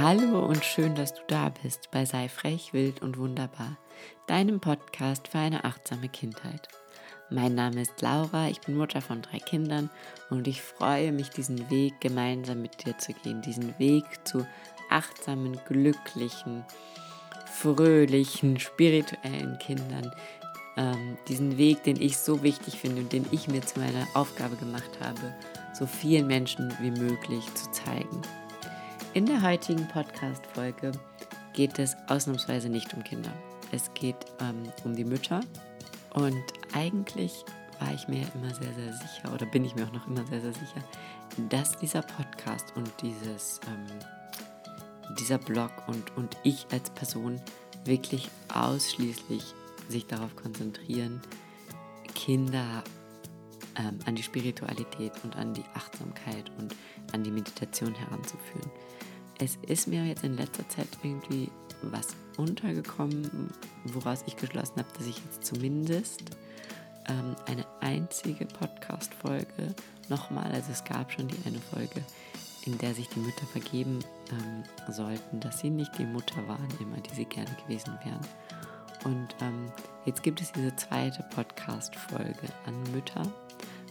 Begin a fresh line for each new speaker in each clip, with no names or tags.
Hallo und schön, dass du da bist bei Sei frech, wild und wunderbar, deinem Podcast für eine achtsame Kindheit. Mein Name ist Laura, ich bin Mutter von drei Kindern und ich freue mich, diesen Weg gemeinsam mit dir zu gehen, diesen Weg zu achtsamen, glücklichen, fröhlichen, spirituellen Kindern, ähm, diesen Weg, den ich so wichtig finde und den ich mir zu meiner Aufgabe gemacht habe, so vielen Menschen wie möglich zu zeigen. In der heutigen Podcast-Folge geht es ausnahmsweise nicht um Kinder. Es geht ähm, um die Mütter. Und eigentlich war ich mir immer sehr, sehr sicher, oder bin ich mir auch noch immer sehr, sehr sicher, dass dieser Podcast und dieses, ähm, dieser Blog und, und ich als Person wirklich ausschließlich sich darauf konzentrieren, Kinder ähm, an die Spiritualität und an die Achtsamkeit und an die Meditation heranzuführen es ist mir jetzt in letzter Zeit irgendwie was untergekommen, woraus ich geschlossen habe, dass ich jetzt zumindest ähm, eine einzige Podcast-Folge nochmal, also es gab schon die eine Folge, in der sich die Mütter vergeben ähm, sollten, dass sie nicht die Mutter waren, immer die sie gerne gewesen wären. Und ähm, jetzt gibt es diese zweite Podcast-Folge an Mütter,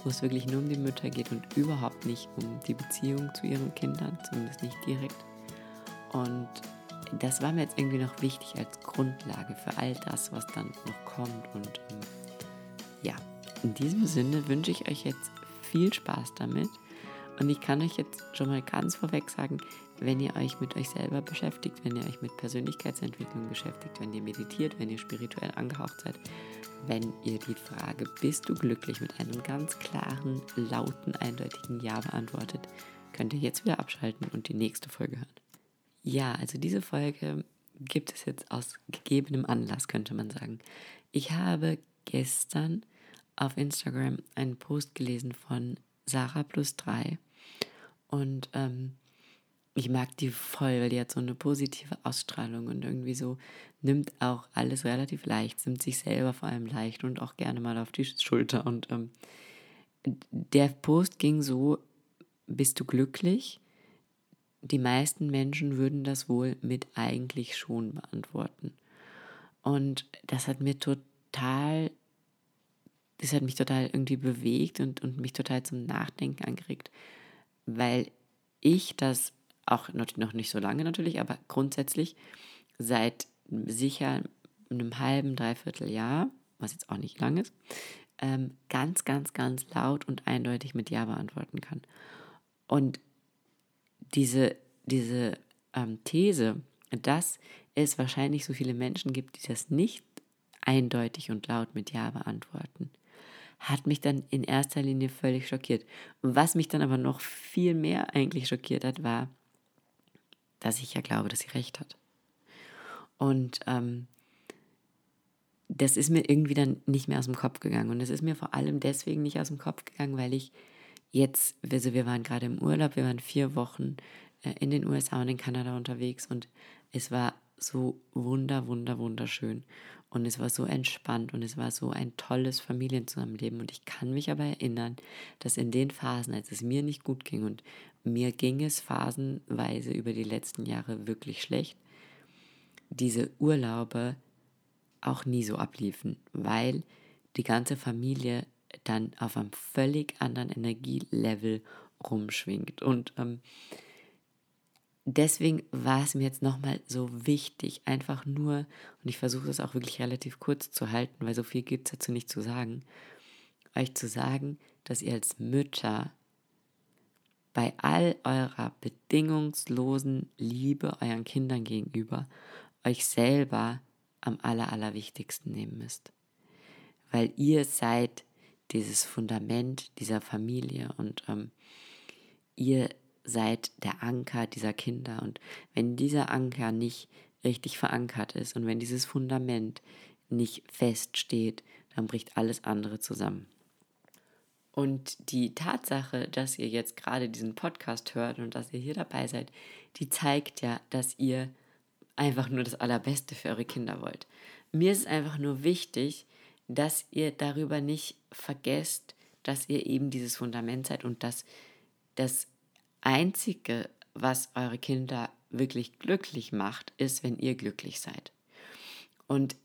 wo es wirklich nur um die Mütter geht und überhaupt nicht um die Beziehung zu ihren Kindern, zumindest nicht direkt. Und das war mir jetzt irgendwie noch wichtig als Grundlage für all das, was dann noch kommt. Und ähm, ja, in diesem Sinne wünsche ich euch jetzt viel Spaß damit. Und ich kann euch jetzt schon mal ganz vorweg sagen, wenn ihr euch mit euch selber beschäftigt, wenn ihr euch mit Persönlichkeitsentwicklung beschäftigt, wenn ihr meditiert, wenn ihr spirituell angehaucht seid, wenn ihr die Frage, bist du glücklich, mit einem ganz klaren, lauten, eindeutigen Ja beantwortet, könnt ihr jetzt wieder abschalten und die nächste Folge hören. Ja, also diese Folge gibt es jetzt aus gegebenem Anlass, könnte man sagen. Ich habe gestern auf Instagram einen Post gelesen von Sarah plus 3 und ähm, ich mag die voll, weil die hat so eine positive Ausstrahlung und irgendwie so nimmt auch alles relativ leicht, nimmt sich selber vor allem leicht und auch gerne mal auf die Schulter. Und ähm, der Post ging so, bist du glücklich? Die meisten Menschen würden das wohl mit eigentlich schon beantworten. Und das hat mir total, das hat mich total irgendwie bewegt und, und mich total zum Nachdenken angeregt, weil ich das auch noch nicht so lange natürlich, aber grundsätzlich seit sicher einem halben, dreiviertel Jahr, was jetzt auch nicht lang ist, ähm, ganz, ganz, ganz laut und eindeutig mit Ja beantworten kann. Und diese, diese ähm, These, dass es wahrscheinlich so viele Menschen gibt, die das nicht eindeutig und laut mit Ja beantworten, hat mich dann in erster Linie völlig schockiert. Was mich dann aber noch viel mehr eigentlich schockiert hat, war, dass ich ja glaube, dass sie recht hat. Und ähm, das ist mir irgendwie dann nicht mehr aus dem Kopf gegangen. Und es ist mir vor allem deswegen nicht aus dem Kopf gegangen, weil ich jetzt, also wir waren gerade im Urlaub, wir waren vier Wochen äh, in den USA und in Kanada unterwegs und es war so wunder, wunder, wunderschön. Und es war so entspannt und es war so ein tolles Familienzusammenleben. Und ich kann mich aber erinnern, dass in den Phasen, als es mir nicht gut ging und mir ging es phasenweise über die letzten Jahre wirklich schlecht, diese Urlaube auch nie so abliefen, weil die ganze Familie dann auf einem völlig anderen Energielevel rumschwingt. Und ähm, deswegen war es mir jetzt nochmal so wichtig, einfach nur, und ich versuche es auch wirklich relativ kurz zu halten, weil so viel gibt es dazu nicht zu sagen, euch zu sagen, dass ihr als Mütter bei all eurer bedingungslosen Liebe euren Kindern gegenüber euch selber am aller, allerwichtigsten nehmen müsst. Weil ihr seid dieses Fundament dieser Familie und ähm, ihr seid der Anker dieser Kinder. Und wenn dieser Anker nicht richtig verankert ist und wenn dieses Fundament nicht fest steht, dann bricht alles andere zusammen. Und die Tatsache, dass ihr jetzt gerade diesen Podcast hört und dass ihr hier dabei seid, die zeigt ja, dass ihr einfach nur das Allerbeste für eure Kinder wollt. Mir ist es einfach nur wichtig, dass ihr darüber nicht vergesst, dass ihr eben dieses Fundament seid und dass das Einzige, was eure Kinder wirklich glücklich macht, ist, wenn ihr glücklich seid. Und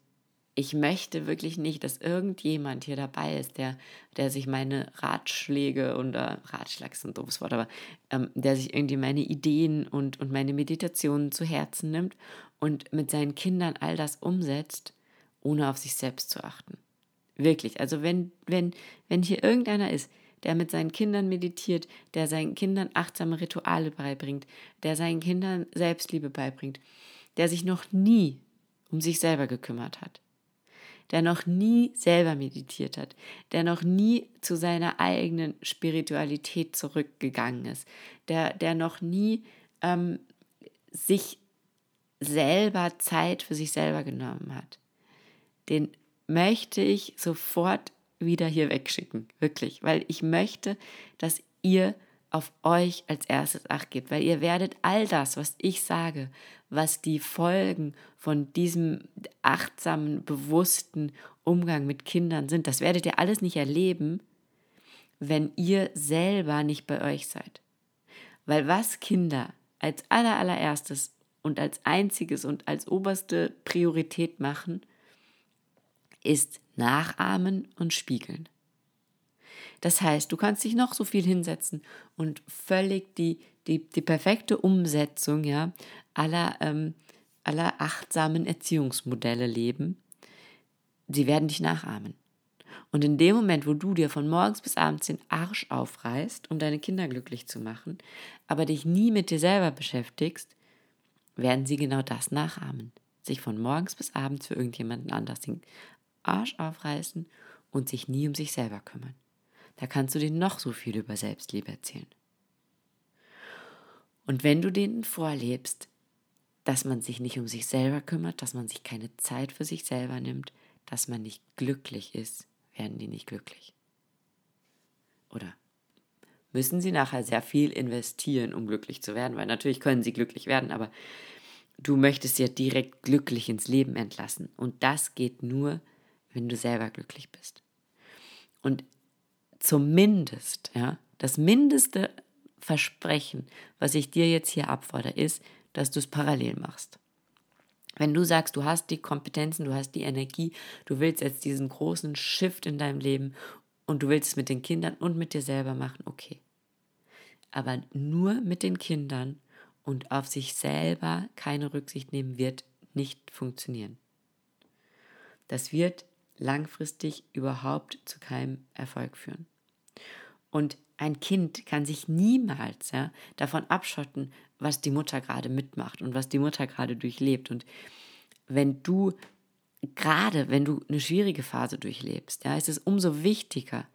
ich möchte wirklich nicht, dass irgendjemand hier dabei ist, der, der sich meine Ratschläge und äh, Ratschlag ist ein doofes Wort, aber ähm, der sich irgendwie meine Ideen und, und meine Meditationen zu Herzen nimmt und mit seinen Kindern all das umsetzt, ohne auf sich selbst zu achten. Wirklich. Also wenn, wenn, wenn hier irgendeiner ist, der mit seinen Kindern meditiert, der seinen Kindern achtsame Rituale beibringt, der seinen Kindern Selbstliebe beibringt, der sich noch nie um sich selber gekümmert hat, der noch nie selber meditiert hat, der noch nie zu seiner eigenen Spiritualität zurückgegangen ist, der, der noch nie ähm, sich selber Zeit für sich selber genommen hat, den möchte ich sofort wieder hier wegschicken, wirklich, weil ich möchte, dass ihr auf euch als erstes Acht gebt, weil ihr werdet all das, was ich sage, was die Folgen von diesem achtsamen, bewussten Umgang mit Kindern sind, das werdet ihr alles nicht erleben, wenn ihr selber nicht bei euch seid. Weil was Kinder als allerallererstes und als einziges und als oberste Priorität machen, ist nachahmen und spiegeln. Das heißt, du kannst dich noch so viel hinsetzen und völlig die, die, die perfekte Umsetzung ja, aller, ähm, aller achtsamen Erziehungsmodelle leben. Sie werden dich nachahmen. Und in dem Moment, wo du dir von morgens bis abends den Arsch aufreißt, um deine Kinder glücklich zu machen, aber dich nie mit dir selber beschäftigst, werden sie genau das nachahmen. Sich von morgens bis abends für irgendjemanden anders den Arsch aufreißen und sich nie um sich selber kümmern. Da kannst du denen noch so viel über Selbstliebe erzählen. Und wenn du denen vorlebst, dass man sich nicht um sich selber kümmert, dass man sich keine Zeit für sich selber nimmt, dass man nicht glücklich ist, werden die nicht glücklich. Oder müssen sie nachher sehr viel investieren, um glücklich zu werden, weil natürlich können sie glücklich werden, aber du möchtest ja direkt glücklich ins Leben entlassen. Und das geht nur, wenn du selber glücklich bist. Und zumindest, ja, das mindeste Versprechen, was ich dir jetzt hier abfordere, ist, dass du es parallel machst. Wenn du sagst, du hast die Kompetenzen, du hast die Energie, du willst jetzt diesen großen Shift in deinem Leben und du willst es mit den Kindern und mit dir selber machen, okay. Aber nur mit den Kindern und auf sich selber keine Rücksicht nehmen wird nicht funktionieren. Das wird langfristig überhaupt zu keinem Erfolg führen. Und ein Kind kann sich niemals ja, davon abschotten, was die Mutter gerade mitmacht und was die Mutter gerade durchlebt. Und wenn du gerade, wenn du eine schwierige Phase durchlebst, ja, ist es umso wichtiger,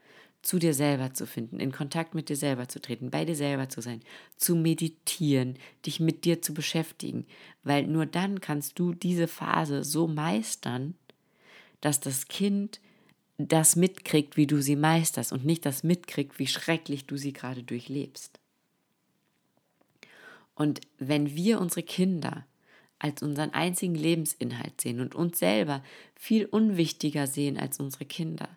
zu dir selber zu finden, in Kontakt mit dir selber zu treten, bei dir selber zu sein, zu meditieren, dich mit dir zu beschäftigen, weil nur dann kannst du diese Phase so meistern, dass das Kind das mitkriegt, wie du sie meisterst und nicht das mitkriegt, wie schrecklich du sie gerade durchlebst. Und wenn wir unsere Kinder als unseren einzigen Lebensinhalt sehen und uns selber viel unwichtiger sehen als unsere Kinder,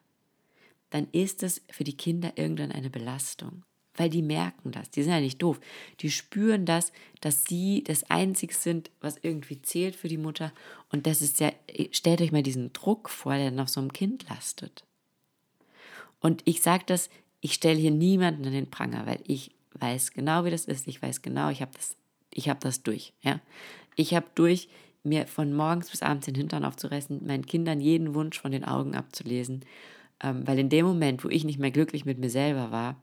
dann ist es für die Kinder irgendwann eine Belastung weil die merken das. Die sind ja nicht doof. Die spüren das, dass sie das Einzige sind, was irgendwie zählt für die Mutter. Und das ist ja, stellt euch mal diesen Druck vor, der auf so einem Kind lastet. Und ich sage das, ich stelle hier niemanden an den Pranger, weil ich weiß genau, wie das ist. Ich weiß genau, ich habe das, habe das durch. Ja? Ich habe durch, mir von morgens bis abends den Hintern aufzureißen, meinen Kindern jeden Wunsch von den Augen abzulesen. Ähm, weil in dem Moment, wo ich nicht mehr glücklich mit mir selber war,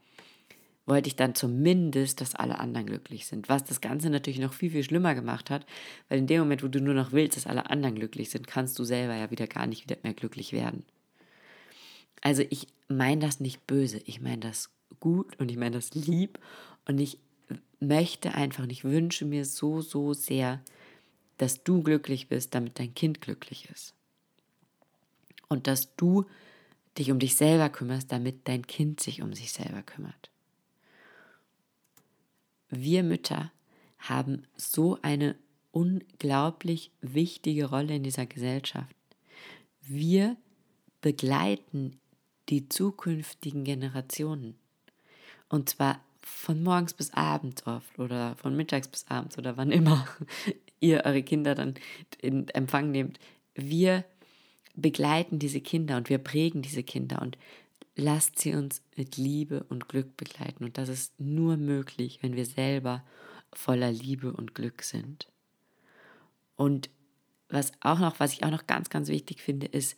wollte ich dann zumindest, dass alle anderen glücklich sind. Was das Ganze natürlich noch viel, viel schlimmer gemacht hat, weil in dem Moment, wo du nur noch willst, dass alle anderen glücklich sind, kannst du selber ja wieder gar nicht wieder mehr glücklich werden. Also ich meine das nicht böse, ich meine das gut und ich meine das lieb und ich möchte einfach und ich wünsche mir so, so sehr, dass du glücklich bist, damit dein Kind glücklich ist. Und dass du dich um dich selber kümmerst, damit dein Kind sich um sich selber kümmert wir Mütter haben so eine unglaublich wichtige Rolle in dieser Gesellschaft. Wir begleiten die zukünftigen Generationen. Und zwar von morgens bis abends oft oder von mittags bis abends oder wann immer ihr eure Kinder dann in Empfang nehmt. Wir begleiten diese Kinder und wir prägen diese Kinder und lasst sie uns mit Liebe und Glück begleiten. Und das ist nur möglich, wenn wir selber voller Liebe und Glück sind. Und was auch noch, was ich auch noch ganz, ganz wichtig finde, ist,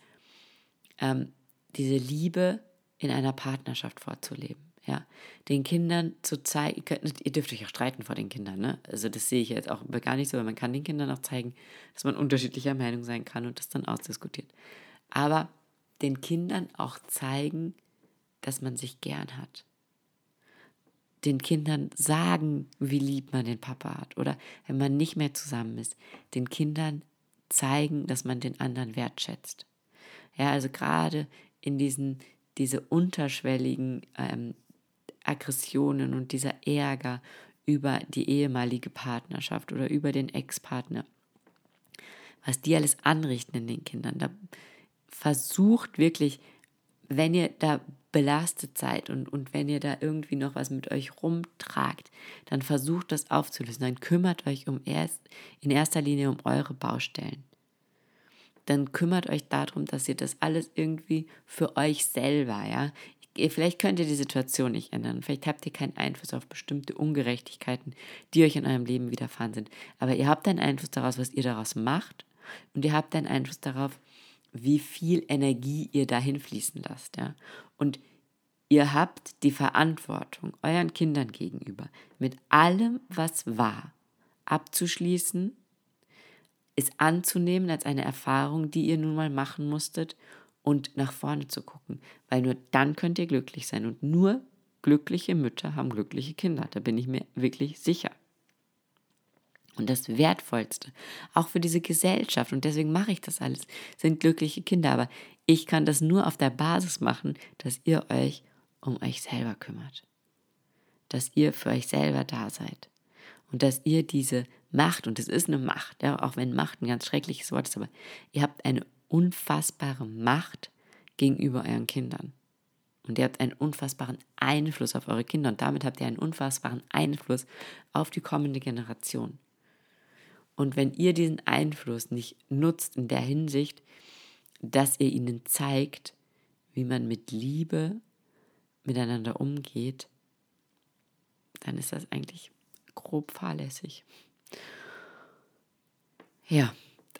ähm, diese Liebe in einer Partnerschaft vorzuleben. Ja, den Kindern zu zeigen, ihr dürft euch auch streiten vor den Kindern, ne? Also das sehe ich jetzt auch gar nicht so, weil man kann den Kindern auch zeigen, dass man unterschiedlicher Meinung sein kann und das dann ausdiskutiert. Aber den Kindern auch zeigen, dass man sich gern hat. Den Kindern sagen, wie lieb man den Papa hat. Oder wenn man nicht mehr zusammen ist, den Kindern zeigen, dass man den anderen wertschätzt. Ja, also gerade in diesen, diese unterschwelligen ähm, Aggressionen und dieser Ärger über die ehemalige Partnerschaft oder über den Ex-Partner, was die alles anrichten in den Kindern. Da versucht wirklich, wenn ihr da belastet seid und, und wenn ihr da irgendwie noch was mit euch rumtragt, dann versucht das aufzulösen. Dann kümmert euch um erst, in erster Linie um eure Baustellen. Dann kümmert euch darum, dass ihr das alles irgendwie für euch selber, ja. Vielleicht könnt ihr die Situation nicht ändern. Vielleicht habt ihr keinen Einfluss auf bestimmte Ungerechtigkeiten, die euch in eurem Leben widerfahren sind. Aber ihr habt einen Einfluss daraus, was ihr daraus macht. Und ihr habt einen Einfluss darauf, wie viel Energie ihr dahin fließen lasst. Ja? Und ihr habt die Verantwortung euren Kindern gegenüber, mit allem, was war, abzuschließen, es anzunehmen als eine Erfahrung, die ihr nun mal machen musstet und nach vorne zu gucken, weil nur dann könnt ihr glücklich sein und nur glückliche Mütter haben glückliche Kinder, da bin ich mir wirklich sicher. Und das Wertvollste, auch für diese Gesellschaft, und deswegen mache ich das alles, sind glückliche Kinder. Aber ich kann das nur auf der Basis machen, dass ihr euch um euch selber kümmert. Dass ihr für euch selber da seid. Und dass ihr diese Macht, und es ist eine Macht, ja, auch wenn Macht ein ganz schreckliches Wort ist, aber ihr habt eine unfassbare Macht gegenüber euren Kindern. Und ihr habt einen unfassbaren Einfluss auf eure Kinder und damit habt ihr einen unfassbaren Einfluss auf die kommende Generation. Und wenn ihr diesen Einfluss nicht nutzt in der Hinsicht, dass ihr ihnen zeigt, wie man mit Liebe miteinander umgeht, dann ist das eigentlich grob fahrlässig. Ja,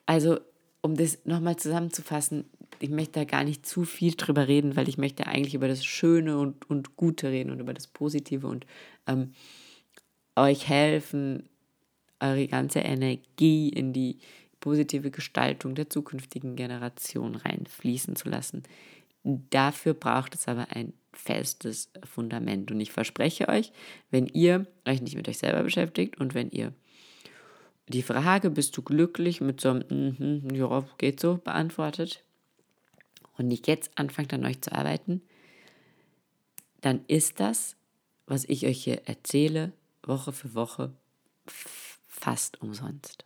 also um das nochmal zusammenzufassen, ich möchte da gar nicht zu viel drüber reden, weil ich möchte eigentlich über das Schöne und, und Gute reden und über das Positive und ähm, euch helfen, eure ganze Energie in die positive Gestaltung der zukünftigen Generation reinfließen zu lassen. Dafür braucht es aber ein festes Fundament. Und ich verspreche euch, wenn ihr euch nicht mit euch selber beschäftigt und wenn ihr die Frage, bist du glücklich, mit so einem, mm -hmm, ja, geht so, beantwortet und nicht jetzt anfangt an euch zu arbeiten, dann ist das, was ich euch hier erzähle, Woche für Woche, fast umsonst.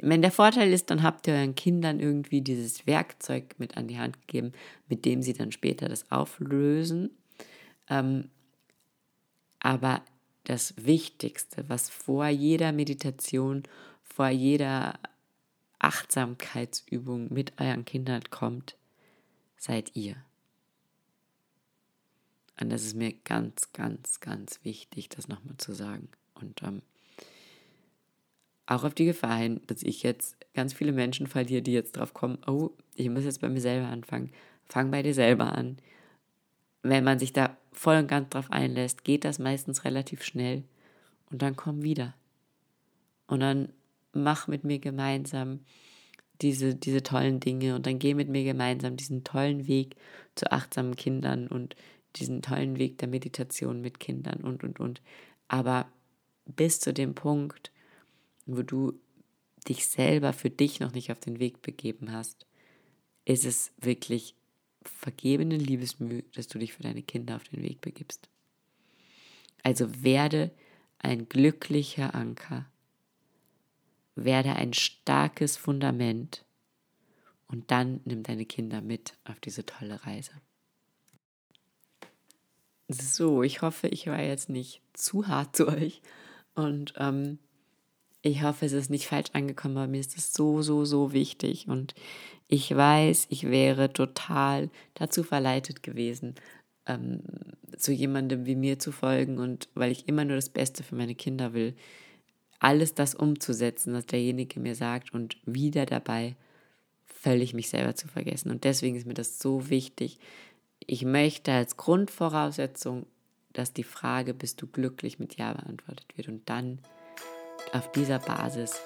Wenn der Vorteil ist, dann habt ihr euren Kindern irgendwie dieses Werkzeug mit an die Hand gegeben, mit dem sie dann später das auflösen. Ähm, aber das Wichtigste, was vor jeder Meditation, vor jeder Achtsamkeitsübung mit euren Kindern kommt, seid ihr. Und das ist mir ganz, ganz, ganz wichtig, das nochmal zu sagen. Und ähm, auch auf die Gefahr hin, dass ich jetzt ganz viele Menschen verliere, die jetzt drauf kommen, oh, ich muss jetzt bei mir selber anfangen. Fang bei dir selber an. Wenn man sich da voll und ganz drauf einlässt, geht das meistens relativ schnell. Und dann komm wieder. Und dann mach mit mir gemeinsam diese, diese tollen Dinge und dann geh mit mir gemeinsam diesen tollen Weg zu achtsamen Kindern und diesen tollen Weg der Meditation mit Kindern und, und, und. Aber bis zu dem Punkt, wo du dich selber für dich noch nicht auf den Weg begeben hast, ist es wirklich vergebene Liebesmühe, dass du dich für deine Kinder auf den Weg begibst. Also werde ein glücklicher Anker, werde ein starkes Fundament und dann nimm deine Kinder mit auf diese tolle Reise. So, ich hoffe, ich war jetzt nicht zu hart zu euch. Und ähm, ich hoffe, es ist nicht falsch angekommen, aber mir ist es so, so, so wichtig. Und ich weiß, ich wäre total dazu verleitet gewesen, ähm, so jemandem wie mir zu folgen und weil ich immer nur das Beste für meine Kinder will, alles das umzusetzen, was derjenige mir sagt und wieder dabei völlig mich selber zu vergessen. Und deswegen ist mir das so wichtig. Ich möchte als Grundvoraussetzung, dass die Frage, bist du glücklich mit Ja beantwortet wird. Und dann auf dieser Basis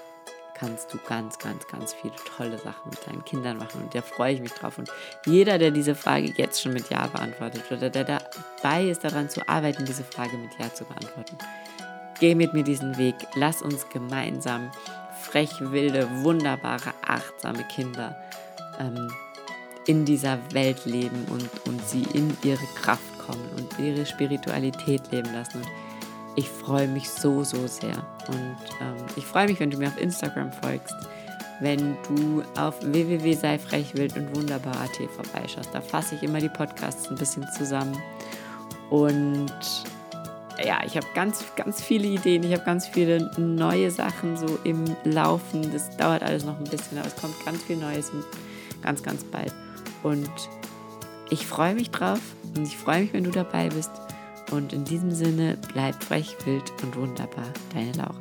kannst du ganz, ganz, ganz viele tolle Sachen mit deinen Kindern machen. Und da freue ich mich drauf. Und jeder, der diese Frage jetzt schon mit Ja beantwortet oder der dabei ist, daran zu arbeiten, diese Frage mit Ja zu beantworten, geh mit mir diesen Weg. Lass uns gemeinsam frech, wilde, wunderbare, achtsame Kinder ähm, in dieser Welt leben und, und sie in ihre Kraft kommen und ihre Spiritualität leben lassen. Und ich freue mich so, so sehr. Und ähm, ich freue mich, wenn du mir auf Instagram folgst, wenn du auf www.seifrechwild und wunderbar.at vorbeischaust. Da fasse ich immer die Podcasts ein bisschen zusammen. Und ja, ich habe ganz, ganz viele Ideen. Ich habe ganz viele neue Sachen so im Laufen. Das dauert alles noch ein bisschen, aber es kommt ganz viel Neues ganz, ganz bald. Und ich freue mich drauf und ich freue mich, wenn du dabei bist. Und in diesem Sinne, bleib frech, wild und wunderbar. Deine Laura.